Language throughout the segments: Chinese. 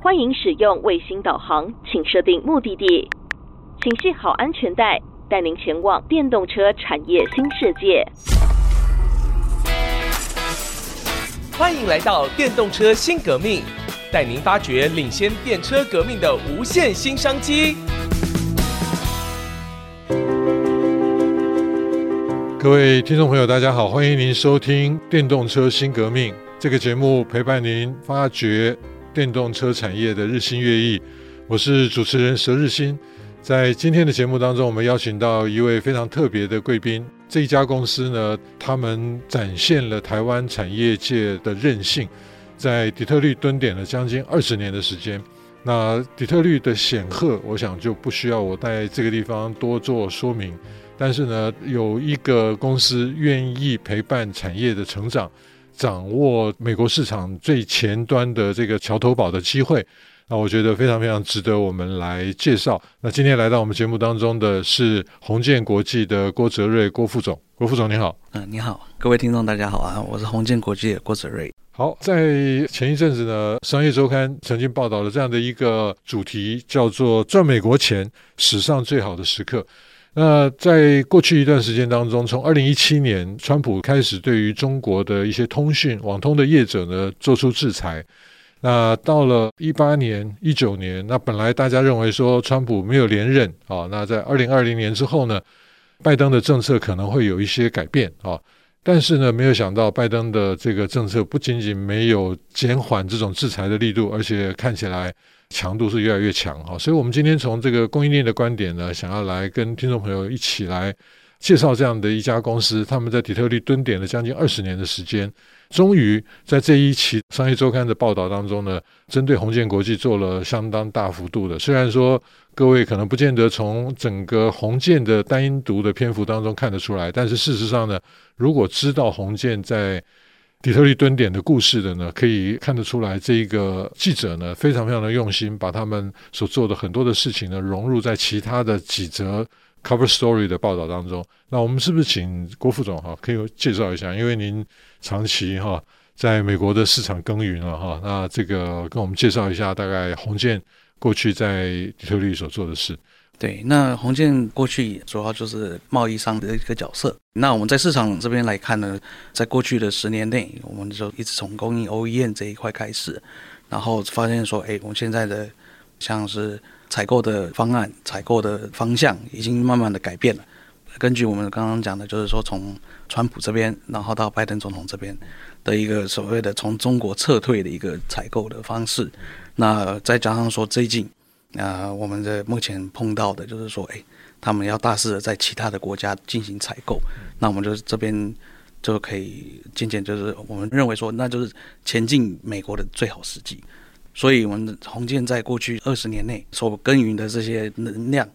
欢迎使用卫星导航，请设定目的地，请系好安全带，带您前往电动车产业新世界。欢迎来到电动车新革命，带您发掘领先电车革命的无限新商机。各位听众朋友，大家好，欢迎您收听《电动车新革命》这个节目，陪伴您发掘电动车产业的日新月异。我是主持人佘日新。在今天的节目当中，我们邀请到一位非常特别的贵宾。这一家公司呢，他们展现了台湾产业界的韧性，在底特律蹲点了将近二十年的时间。那底特律的显赫，我想就不需要我在这个地方多做说明。但是呢，有一个公司愿意陪伴产业的成长，掌握美国市场最前端的这个桥头堡的机会。那我觉得非常非常值得我们来介绍。那今天来到我们节目当中的是红建国际的郭哲瑞郭副总，郭副总你好。嗯，你好，各位听众大家好啊，我是红建国际的郭哲瑞。好，在前一阵子呢，商业周刊曾经报道了这样的一个主题，叫做“赚美国钱，史上最好的时刻”。那在过去一段时间当中，从二零一七年，川普开始对于中国的一些通讯网通的业者呢，做出制裁。那到了一八年、一九年，那本来大家认为说川普没有连任啊，那在二零二零年之后呢，拜登的政策可能会有一些改变啊，但是呢，没有想到拜登的这个政策不仅仅没有减缓这种制裁的力度，而且看起来强度是越来越强哈，所以我们今天从这个供应链的观点呢，想要来跟听众朋友一起来介绍这样的一家公司，他们在底特律蹲点了将近二十年的时间。终于在这一期《商业周刊》的报道当中呢，针对红建国际做了相当大幅度的。虽然说各位可能不见得从整个红建的单独的篇幅当中看得出来，但是事实上呢，如果知道红建在底特律蹲点的故事的呢，可以看得出来，这一个记者呢非常非常的用心，把他们所做的很多的事情呢融入在其他的几则 cover story 的报道当中。那我们是不是请郭副总哈，可以介绍一下？因为您。长期哈在美国的市场耕耘了哈，那这个跟我们介绍一下大概宏建过去在底特律所做的事。对，那宏建过去主要就是贸易商的一个角色。那我们在市场这边来看呢，在过去的十年内，我们就一直从供应 OEM 这一块开始，然后发现说，哎，我们现在的像是采购的方案、采购的方向已经慢慢的改变了。根据我们刚刚讲的，就是说从川普这边，然后到拜登总统这边的一个所谓的从中国撤退的一个采购的方式，那再加上说最近，啊，我们的目前碰到的就是说，哎，他们要大肆的在其他的国家进行采购，那我们就这边就可以渐渐就是我们认为说，那就是前进美国的最好时机，所以我们红建在过去二十年内所耕耘的这些能量，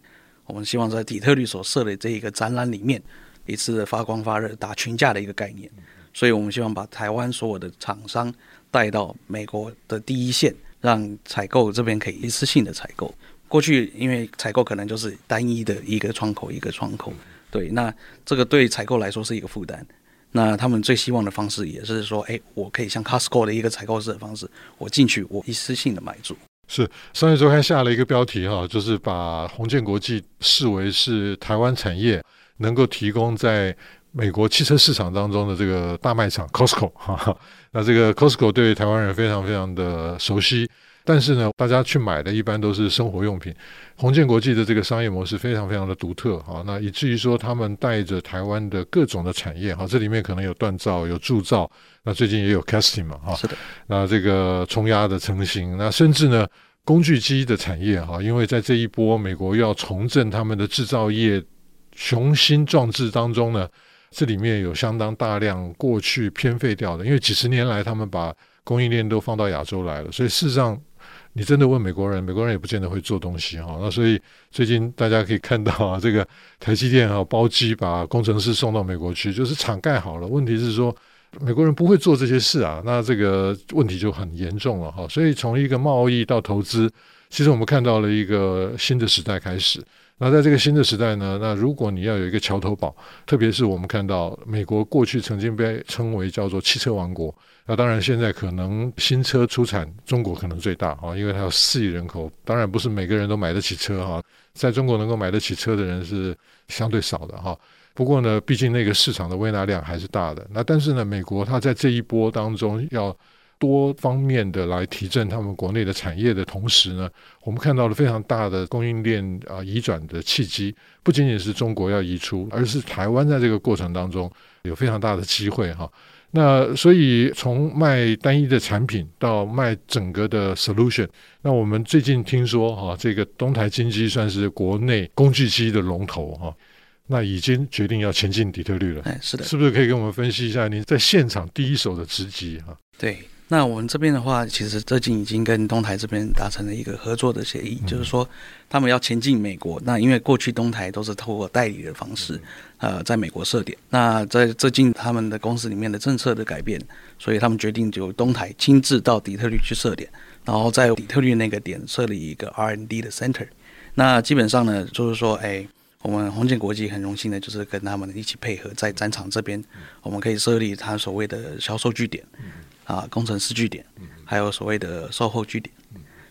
我们希望在底特律所设的这一个展览里面。一次发光发热打群架的一个概念，所以我们希望把台湾所有的厂商带到美国的第一线，让采购这边可以一次性的采购。过去因为采购可能就是单一的一个窗口一个窗口，对，那这个对采购来说是一个负担。那他们最希望的方式也是说，哎，我可以像 Costco 的一个采购式的方式，我进去我一次性的买住。是商业周刊下了一个标题哈，就是把红建国际视为是台湾产业。能够提供在美国汽车市场当中的这个大卖场 Costco 哈哈，那这个 Costco 对台湾人非常非常的熟悉，但是呢，大家去买的一般都是生活用品。鸿建国际的这个商业模式非常非常的独特哈，那以至于说他们带着台湾的各种的产业哈，这里面可能有锻造、有铸造，那最近也有 casting 嘛哈，是的，那这个冲压的成型，那甚至呢工具机的产业哈，因为在这一波美国要重振他们的制造业。雄心壮志当中呢，这里面有相当大量过去偏废掉的，因为几十年来他们把供应链都放到亚洲来了，所以事实上你真的问美国人，美国人也不见得会做东西哈。那所以最近大家可以看到啊，这个台积电啊包机把工程师送到美国去，就是厂盖好了，问题是说美国人不会做这些事啊，那这个问题就很严重了哈。所以从一个贸易到投资，其实我们看到了一个新的时代开始。那在这个新的时代呢，那如果你要有一个桥头堡，特别是我们看到美国过去曾经被称为叫做汽车王国，那当然现在可能新车出产中国可能最大啊，因为它有四亿人口，当然不是每个人都买得起车哈，在中国能够买得起车的人是相对少的哈。不过呢，毕竟那个市场的微纳量还是大的。那但是呢，美国它在这一波当中要。多方面的来提振他们国内的产业的同时呢，我们看到了非常大的供应链啊移转的契机，不仅仅是中国要移出，而是台湾在这个过程当中有非常大的机会哈。那所以从卖单一的产品到卖整个的 solution，那我们最近听说哈，这个东台精机算是国内工具机的龙头哈，那已经决定要前进底特律了。哎，是的，是不是可以跟我们分析一下您在现场第一手的直击哈？对。那我们这边的话，其实最近已经跟东台这边达成了一个合作的协议，就是说他们要前进美国。那因为过去东台都是透过代理的方式，呃，在美国设点。那在最近他们的公司里面的政策的改变，所以他们决定由东台亲自到底特律去设点，然后在底特律那个点设立一个 R&D 的 center。那基本上呢，就是说，哎，我们红建国际很荣幸的，就是跟他们一起配合，在展场这边，我们可以设立他所谓的销售据点。啊，工程师据点，还有所谓的售后据点，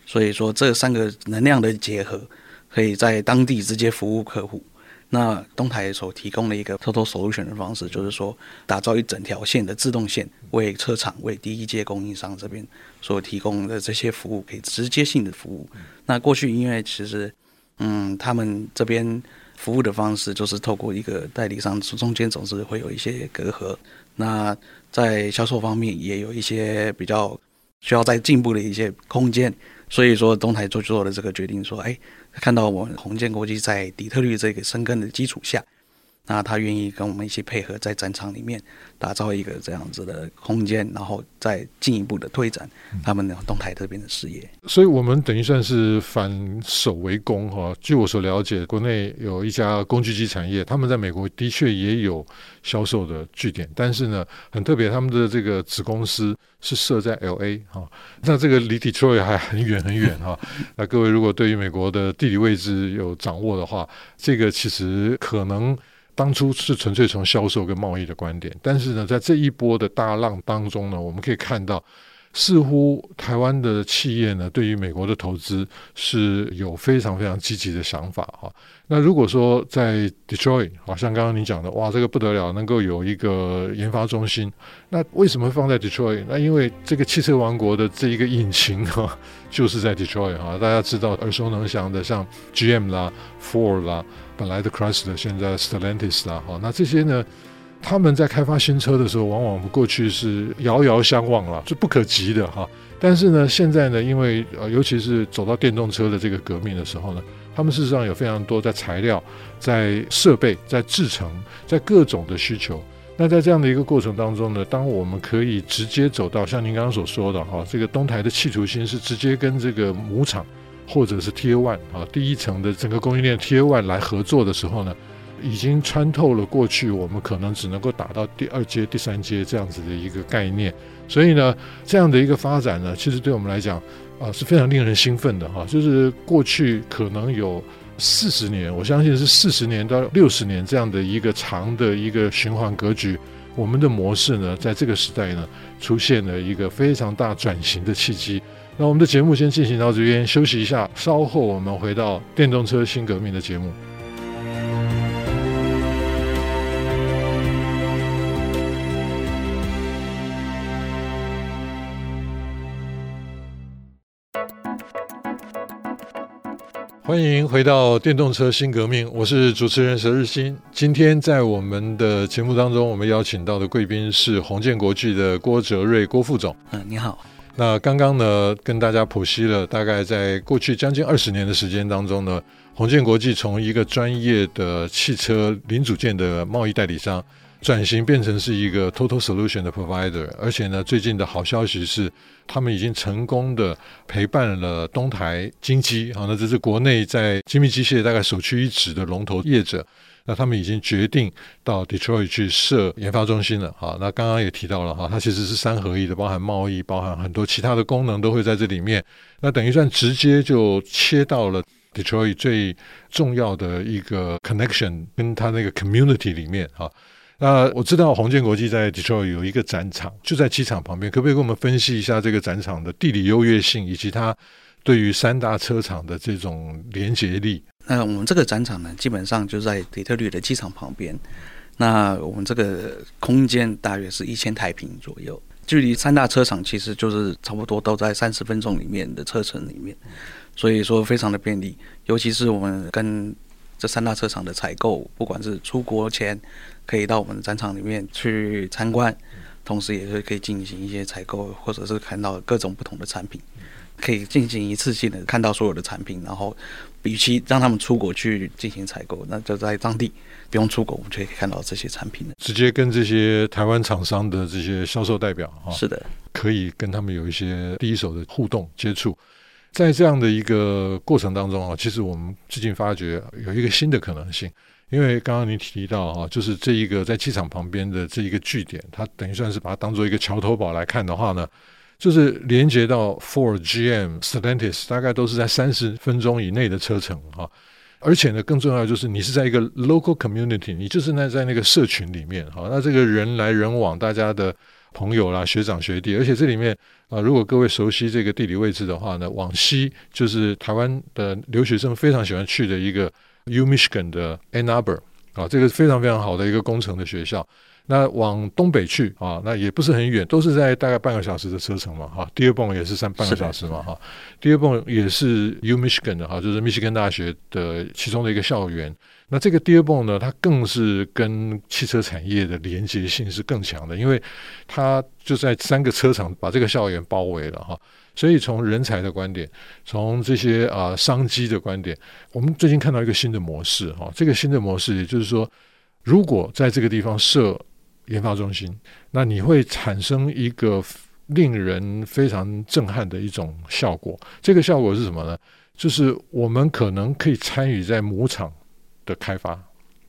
所以说这三个能量的结合，可以在当地直接服务客户。那东台所提供的一个 total solution 的方式，就是说打造一整条线的自动线，为车厂、为第一阶供应商这边所提供的这些服务，可以直接性的服务。那过去因为其实，嗯，他们这边服务的方式就是透过一个代理商，中间总是会有一些隔阂。那在销售方面也有一些比较需要再进步的一些空间，所以说东台做做了这个决定，说，哎，看到我们鸿建国际在底特律这个生根的基础下。那他愿意跟我们一起配合，在展场里面打造一个这样子的空间，然后再进一步的推展他们的东台这边的事业。所以，我们等于算是反守为攻哈。据我所了解，国内有一家工具机产业，他们在美国的确也有销售的据点，但是呢，很特别，他们的这个子公司是设在 LA 哈。那这个离 Detroit 还很远很远哈。那各位如果对于美国的地理位置有掌握的话，这个其实可能。当初是纯粹从销售跟贸易的观点，但是呢，在这一波的大浪当中呢，我们可以看到，似乎台湾的企业呢，对于美国的投资是有非常非常积极的想法哈。那如果说在 Detroit，好像刚刚你讲的，哇，这个不得了，能够有一个研发中心，那为什么放在 Detroit？那因为这个汽车王国的这一个引擎哈，就是在 Detroit 哈。大家知道耳熟能详的，像 GM 啦、Ford 啦。本来的 Chrysler，现在 Stellantis 啦，哈，那这些呢，他们在开发新车的时候，往往过去是遥遥相望了，是不可及的哈。但是呢，现在呢，因为呃，尤其是走到电动车的这个革命的时候呢，他们事实上有非常多在材料、在设备、在制程、在各种的需求。那在这样的一个过程当中呢，当我们可以直接走到像您刚刚所说的哈，这个东台的企图心是直接跟这个母厂。或者是 Tier One 啊，第一层的整个供应链 Tier One 来合作的时候呢，已经穿透了过去我们可能只能够打到第二阶、第三阶这样子的一个概念。所以呢，这样的一个发展呢，其实对我们来讲啊是非常令人兴奋的哈。就是过去可能有四十年，我相信是四十年到六十年这样的一个长的一个循环格局，我们的模式呢，在这个时代呢，出现了一个非常大转型的契机。那我们的节目先进行到这边，休息一下，稍后我们回到电动车新革命的节目。欢迎回到电动车新革命，我是主持人佘日新。今天在我们的节目当中，我们邀请到的贵宾是宏建国际的郭哲睿郭副总。嗯，你好。那刚刚呢，跟大家剖析了大概在过去将近二十年的时间当中呢，宏建国际从一个专业的汽车零组件的贸易代理商，转型变成是一个 total solution 的 provider，而且呢，最近的好消息是，他们已经成功的陪伴了东台精机，好，那这是国内在精密机械大概首屈一指的龙头业者。那他们已经决定到 Detroit 去设研发中心了，哈。那刚刚也提到了哈，它其实是三合一的，包含贸易，包含很多其他的功能都会在这里面。那等于算直接就切到了 Detroit 最重要的一个 connection，跟他那个 community 里面哈。那我知道红建国际在 Detroit 有一个展场，就在机场旁边，可不可以跟我们分析一下这个展场的地理优越性，以及它对于三大车厂的这种连接力？那我们这个展场呢，基本上就在底特律的机场旁边。那我们这个空间大约是一千台坪左右，距离三大车厂其实就是差不多都在三十分钟里面的车程里面，所以说非常的便利。尤其是我们跟这三大车厂的采购，不管是出国前可以到我们的展场里面去参观，同时也是可以进行一些采购，或者是看到各种不同的产品，可以进行一次性的看到所有的产品，然后与其让他们出国去进行采购，那就在当地。不用出国，我们就可以看到这些产品了。直接跟这些台湾厂商的这些销售代表啊，是的，可以跟他们有一些第一手的互动接触。在这样的一个过程当中啊，其实我们最近发觉有一个新的可能性，因为刚刚你提到啊，就是这一个在机场旁边的这一个据点，它等于算是把它当做一个桥头堡来看的话呢，就是连接到 Four、GM、Stellantis，大概都是在三十分钟以内的车程啊。而且呢，更重要就是你是在一个 local community，你就是那在那个社群里面，哈，那这个人来人往，大家的朋友啦、学长学弟，而且这里面啊，如果各位熟悉这个地理位置的话呢，往西就是台湾的留学生非常喜欢去的一个 U Michigan 的 Ann Arbor 啊，这个非常非常好的一个工程的学校。那往东北去啊，那也不是很远，都是在大概半个小时的车程嘛，哈。Dearborn 也是三半个小时嘛，哈。Dearborn 也是 U Michigan 的哈，就是密西根大学的其中的一个校园。那这个 Dearborn 呢，它更是跟汽车产业的连接性是更强的，因为它就在三个车厂把这个校园包围了哈。所以从人才的观点，从这些啊、呃、商机的观点，我们最近看到一个新的模式哈。这个新的模式，也就是说，如果在这个地方设研发中心，那你会产生一个令人非常震撼的一种效果。这个效果是什么呢？就是我们可能可以参与在母厂的开发。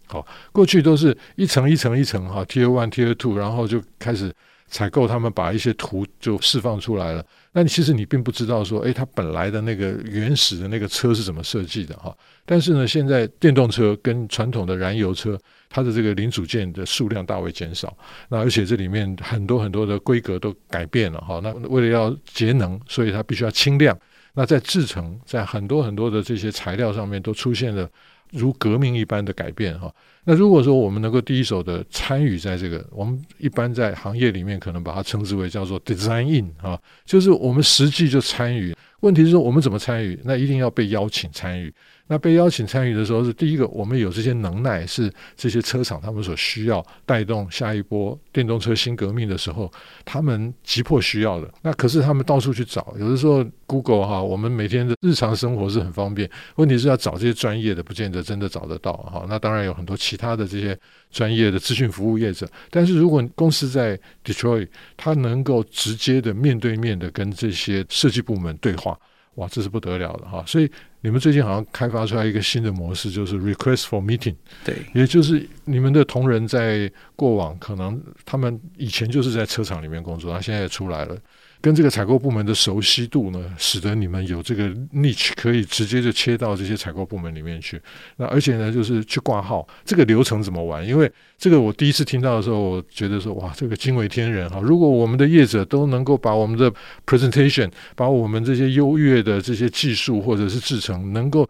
好，过去都是一层一层一层哈，Tier One、Tier Two，然后就开始采购，他们把一些图就释放出来了。那其实你并不知道说，诶，它本来的那个原始的那个车是怎么设计的哈？但是呢，现在电动车跟传统的燃油车，它的这个零组件的数量大为减少，那而且这里面很多很多的规格都改变了哈。那为了要节能，所以它必须要轻量。那在制程，在很多很多的这些材料上面都出现了如革命一般的改变哈。那如果说我们能够第一手的参与在这个，我们一般在行业里面可能把它称之为叫做 design in 啊，就是我们实际就参与。问题是说我们怎么参与？那一定要被邀请参与。那被邀请参与的时候，是第一个，我们有这些能耐，是这些车厂他们所需要带动下一波电动车新革命的时候，他们急迫需要的。那可是他们到处去找，有的时候 Google 哈，我们每天的日常生活是很方便，问题是要找这些专业的，不见得真的找得到哈。那当然有很多企其他的这些专业的资讯服务业者，但是如果公司在 Detroit，它能够直接的面对面的跟这些设计部门对话。哇，这是不得了的哈！所以你们最近好像开发出来一个新的模式，就是 request for meeting。对，也就是你们的同仁在过往可能他们以前就是在车厂里面工作，他现在也出来了。跟这个采购部门的熟悉度呢，使得你们有这个 niche 可以直接就切到这些采购部门里面去。那而且呢，就是去挂号，这个流程怎么玩？因为这个我第一次听到的时候，我觉得说哇，这个惊为天人哈！如果我们的业者都能够把我们的 presentation，把我们这些优越的这些技术或者是制程，能够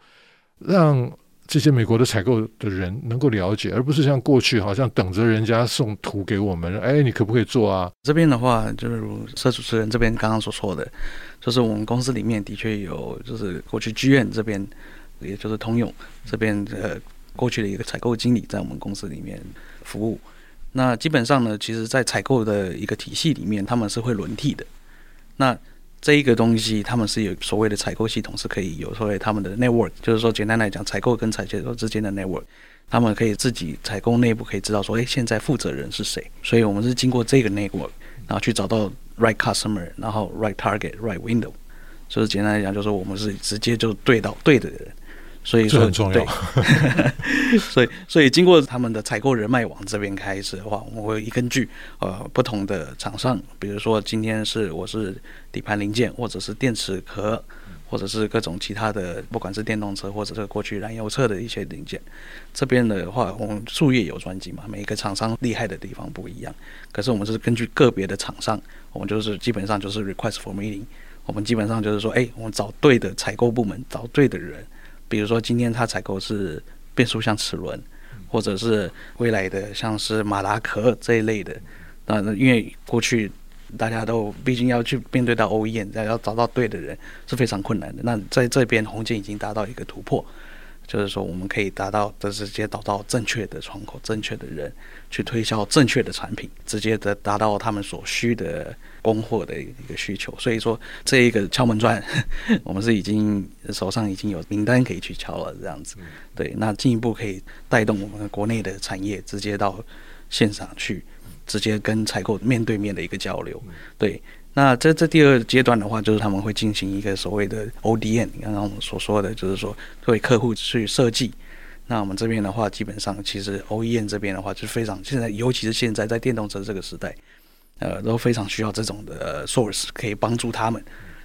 让这些美国的采购的人能够了解，而不是像过去好像等着人家送图给我们，哎，你可不可以做啊？这边的话，就是如社主持人这边刚刚所说的，就是我们公司里面的确有，就是过去剧院这边，也就是通用这边的过去的一个采购经理在我们公司里面服务。那基本上呢，其实，在采购的一个体系里面，他们是会轮替的。那这一个东西，他们是有所谓的采购系统，是可以有所谓他们的 network，就是说简单来讲，采购跟采购之间的 network，他们可以自己采购内部可以知道说，哎，现在负责人是谁。所以我们是经过这个 network，然后去找到 right customer，然后 right target，right window。就是简单来讲，就是我们是直接就对到对的人。所以说这很重要。所以，所以经过他们的采购人脉网这边开始的话，我们会根据呃不同的厂商，比如说今天是我是底盘零件或者是电池壳，或者是各种其他的，不管是电动车或者是过去燃油车的一些零件，这边的话，我们术业有专精嘛，每一个厂商厉害的地方不一样。可是我们是根据个别的厂商，我们就是基本上就是 request for meeting，我们基本上就是说，哎，我们找对的采购部门，找对的人。比如说今天它采购是变速箱齿轮，或者是未来的像是马达壳这一类的，那因为过去。大家都毕竟要去面对到 OEM，要找到对的人是非常困难的。那在这边，红建已经达到一个突破，就是说我们可以达到的直接找到正确的窗口、正确的人去推销正确的产品，直接的达到他们所需的供货的一个需求。所以说，这一个敲门砖，我们是已经手上已经有名单可以去敲了，这样子。对，那进一步可以带动我们国内的产业直接到现场去。直接跟采购面对面的一个交流，对。那这这第二阶段的话，就是他们会进行一个所谓的 ODM，刚刚我们所说的，就是说为客户去设计。那我们这边的话，基本上其实 OEM 这边的话，就非常现在，尤其是现在在电动车这个时代，呃，都非常需要这种的 source 可以帮助他们。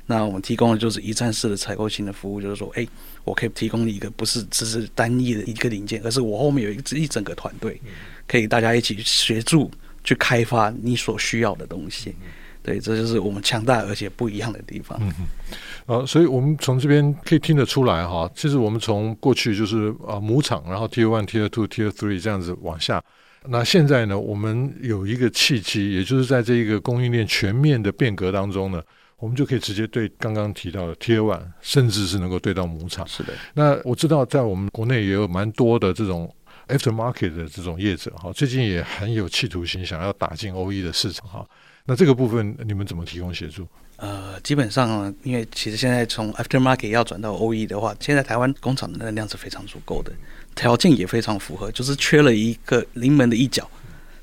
那我们提供的就是一站式的采购型的服务，就是说，哎，我可以提供一个不是只是单一的一个零件，而是我后面有一一整个团队，可以大家一起协助。去开发你所需要的东西，对，这就是我们强大而且不一样的地方。嗯嗯，所以我们从这边可以听得出来哈，其实我们从过去就是啊母厂，然后 Tier One、Tier Two、Tier Three 这样子往下，那现在呢，我们有一个契机，也就是在这一个供应链全面的变革当中呢，我们就可以直接对刚刚提到的 Tier One，甚至是能够对到母厂。是的，那我知道在我们国内也有蛮多的这种。Aftermarket 的这种业者哈，最近也很有企图心，想要打进 OE 的市场哈。那这个部分你们怎么提供协助？呃，基本上，因为其实现在从 Aftermarket 要转到 OE 的话，现在台湾工厂的能量是非常足够的，条件也非常符合，就是缺了一个临门的一脚，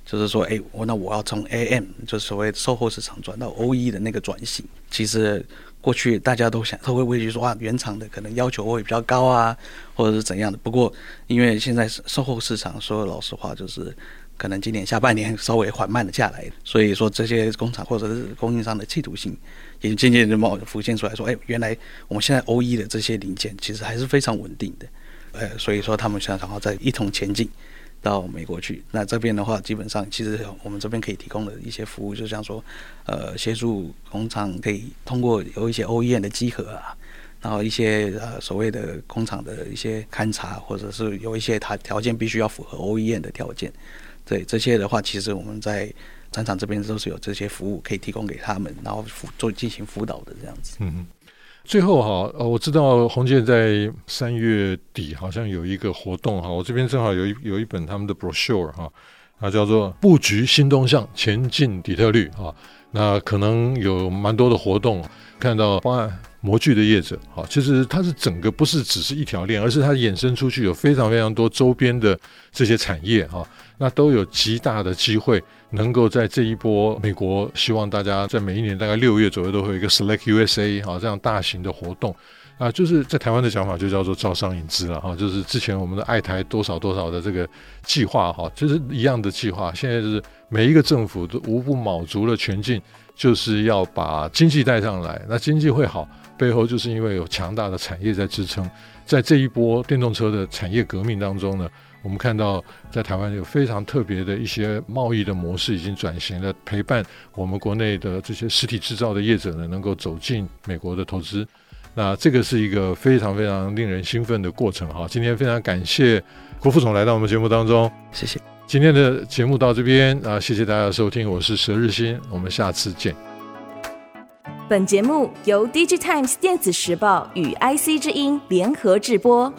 就是说，哎，我那我要从 AM 就所谓售后市场转到 OE 的那个转型，其实。过去大家都想，都会畏惧说啊，原厂的可能要求会比较高啊，或者是怎样的。不过，因为现在售后市场说老实话，就是可能今年下半年稍微缓慢了下来，所以说这些工厂或者是供应商的企图心也渐渐的冒浮现出来说，哎，原来我们现在 OE 的这些零件其实还是非常稳定的，呃，所以说他们想然后再一同前进。到美国去，那这边的话，基本上其实我们这边可以提供的一些服务，就像说，呃，协助工厂可以通过有一些 OEM 的集合啊，然后一些呃所谓的工厂的一些勘察，或者是有一些它条件必须要符合 OEM 的条件，对这些的话，其实我们在展场这边都是有这些服务可以提供给他们，然后辅做进行辅导的这样子。嗯。最后哈，呃，我知道宏建在三月底好像有一个活动哈，我这边正好有一有一本他们的 brochure 哈，啊，叫做布局新东向，前进底特律啊，那可能有蛮多的活动，看到方案模具的业者，哈，其实它是整个不是只是一条链，而是它衍生出去有非常非常多周边的这些产业哈，那都有极大的机会。能够在这一波，美国希望大家在每一年大概六月左右都会有一个 Select USA 哈这样大型的活动啊，就是在台湾的想法就叫做招商引资了哈，就是之前我们的爱台多少多少的这个计划哈，就是一样的计划，现在就是每一个政府都无不卯足了全劲，就是要把经济带上来。那经济会好，背后就是因为有强大的产业在支撑，在这一波电动车的产业革命当中呢。我们看到，在台湾有非常特别的一些贸易的模式已经转型了，陪伴我们国内的这些实体制造的业者呢，能够走进美国的投资。那这个是一个非常非常令人兴奋的过程哈。今天非常感谢郭副总来到我们节目当中，谢谢。今天的节目到这边啊，谢谢大家的收听，我是佘日新，我们下次见。本节目由 DigiTimes 电子时报与 IC 之音联合制播。